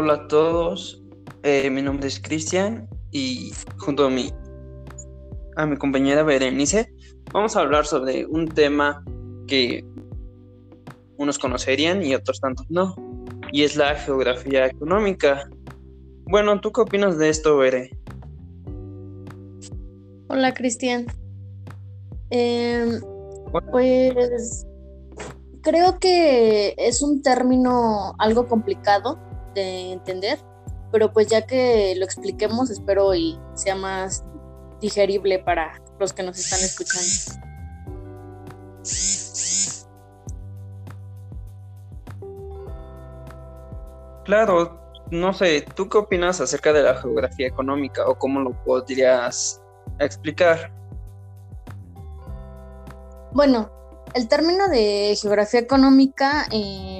Hola a todos, eh, mi nombre es Cristian y junto a mi, a mi compañera Berenice vamos a hablar sobre un tema que unos conocerían y otros tantos no, y es la geografía económica. Bueno, ¿tú qué opinas de esto, Bere? Hola, Cristian. Em, pues creo que es un término algo complicado de entender, pero pues ya que lo expliquemos, espero y sea más digerible para los que nos están escuchando. Claro, no sé, ¿tú qué opinas acerca de la geografía económica o cómo lo podrías explicar? Bueno, el término de geografía económica eh,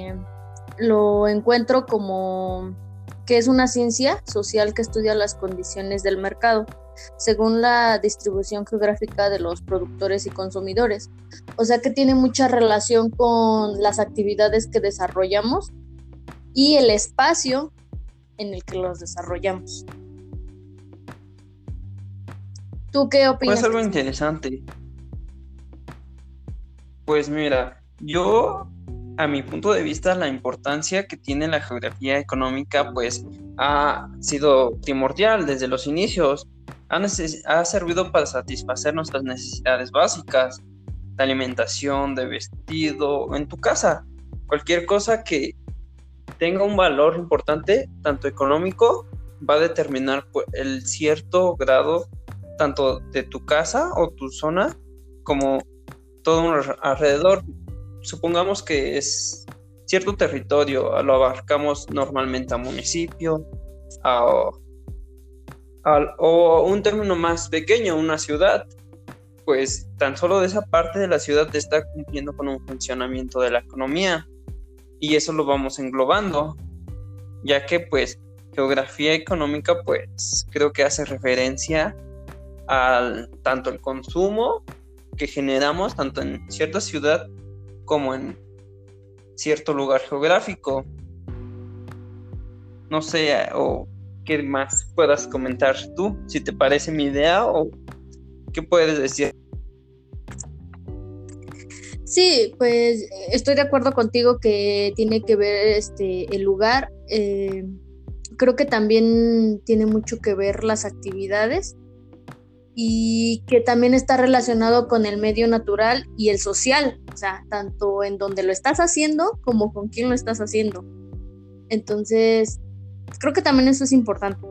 lo encuentro como que es una ciencia social que estudia las condiciones del mercado según la distribución geográfica de los productores y consumidores. O sea que tiene mucha relación con las actividades que desarrollamos y el espacio en el que los desarrollamos. ¿Tú qué opinas? Pues algo interesante. Pues mira, yo a mi punto de vista, la importancia que tiene la geografía económica, pues ha sido primordial desde los inicios. Ha, ha, servido para satisfacer nuestras necesidades básicas de alimentación, de vestido, en tu casa. Cualquier cosa que tenga un valor importante, tanto económico, va a determinar pues, el cierto grado tanto de tu casa o tu zona como todo un alrededor supongamos que es cierto territorio, lo abarcamos normalmente a municipio, o un término más pequeño, una ciudad, pues tan solo de esa parte de la ciudad está cumpliendo con un funcionamiento de la economía. Y eso lo vamos englobando, ya que pues geografía económica pues creo que hace referencia al tanto el consumo que generamos tanto en cierta ciudad como en cierto lugar geográfico. No sé, o qué más puedas comentar tú, si te parece mi idea o qué puedes decir. Sí, pues estoy de acuerdo contigo que tiene que ver este el lugar. Eh, creo que también tiene mucho que ver las actividades y que también está relacionado con el medio natural y el social, o sea, tanto en donde lo estás haciendo como con quién lo estás haciendo. Entonces, creo que también eso es importante.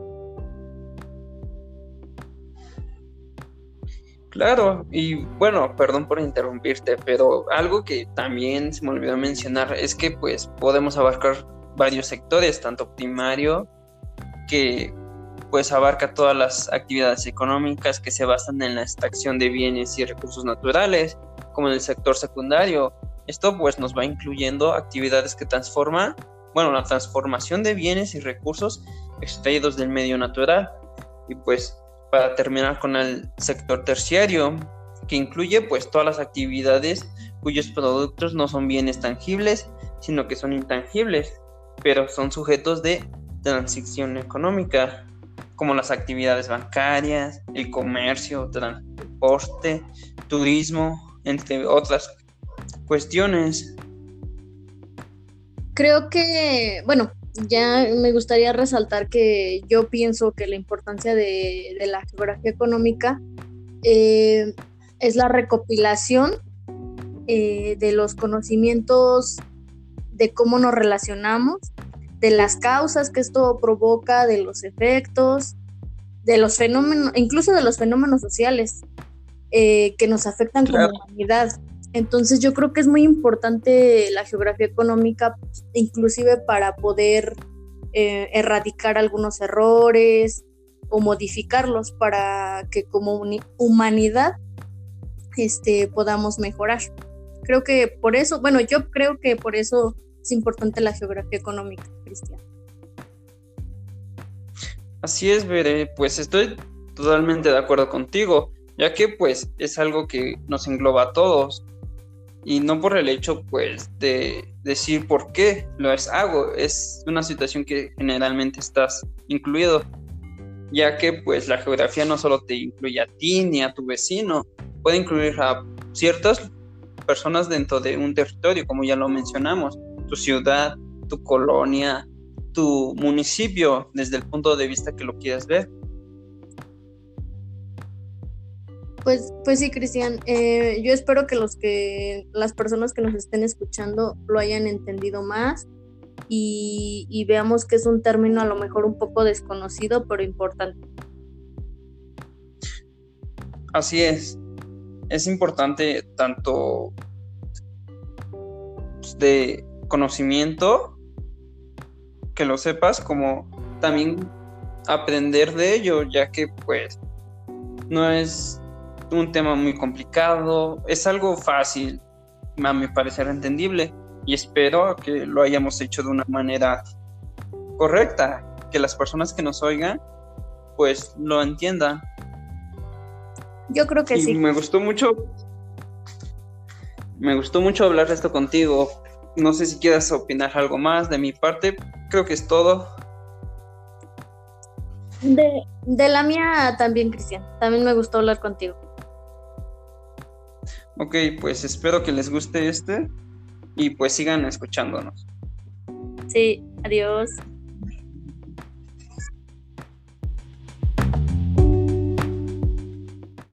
Claro, y bueno, perdón por interrumpirte, pero algo que también se me olvidó mencionar es que pues podemos abarcar varios sectores, tanto primario, que pues abarca todas las actividades económicas que se basan en la extracción de bienes y recursos naturales, como en el sector secundario. Esto pues nos va incluyendo actividades que transforman, bueno, la transformación de bienes y recursos extraídos del medio natural. Y pues para terminar con el sector terciario, que incluye pues todas las actividades cuyos productos no son bienes tangibles, sino que son intangibles, pero son sujetos de transición económica como las actividades bancarias, el comercio, transporte, turismo, entre otras cuestiones. Creo que, bueno, ya me gustaría resaltar que yo pienso que la importancia de, la geografía económica eh, es la recopilación eh, de los conocimientos de cómo nos relacionamos de las causas que esto provoca, de los efectos, de los fenómenos, incluso de los fenómenos sociales eh, que nos afectan como humanidad. Entonces yo creo que es muy importante la geografía económica, inclusive para poder eh, erradicar algunos errores o modificarlos para que como humanidad este, podamos mejorar. Creo que por eso, bueno, yo creo que por eso es importante la geografía económica, Cristian. Así es, Bere, pues estoy totalmente de acuerdo contigo, ya que pues es algo que nos engloba a todos. y no por el hecho pues de decir por qué lo hago, es una situación que generalmente estás incluido, ya que pues la geografía no solo te incluye a ti ni a tu vecino, puede incluir a ciertas personas dentro de un territorio, como ya lo mencionamos, tu ciudad, tu colonia, tu municipio, desde el punto de vista que lo quieras ver. Pues, pues sí, Cristian. Eh, yo espero que los que las personas que nos estén escuchando lo hayan entendido más y, y veamos que es un término a lo mejor un poco desconocido, pero importante. Así es. Es importante tanto pues, de conocimiento que lo sepas como también aprender de ello, ya que pues no es un tema muy complicado, es algo fácil, a mi parecer entendible, y espero que lo hayamos hecho de una manera correcta, que las personas que nos oigan, pues lo entiendan. Yo creo que sí. Me gustó mucho. Me gustó mucho hablar de esto contigo. No sé si quieras opinar algo más de mi parte. Creo que es todo. De, de la mía también, Cristian. También me gustó hablar contigo. Ok, pues espero que les guste este y pues sigan escuchándonos. Sí, adiós.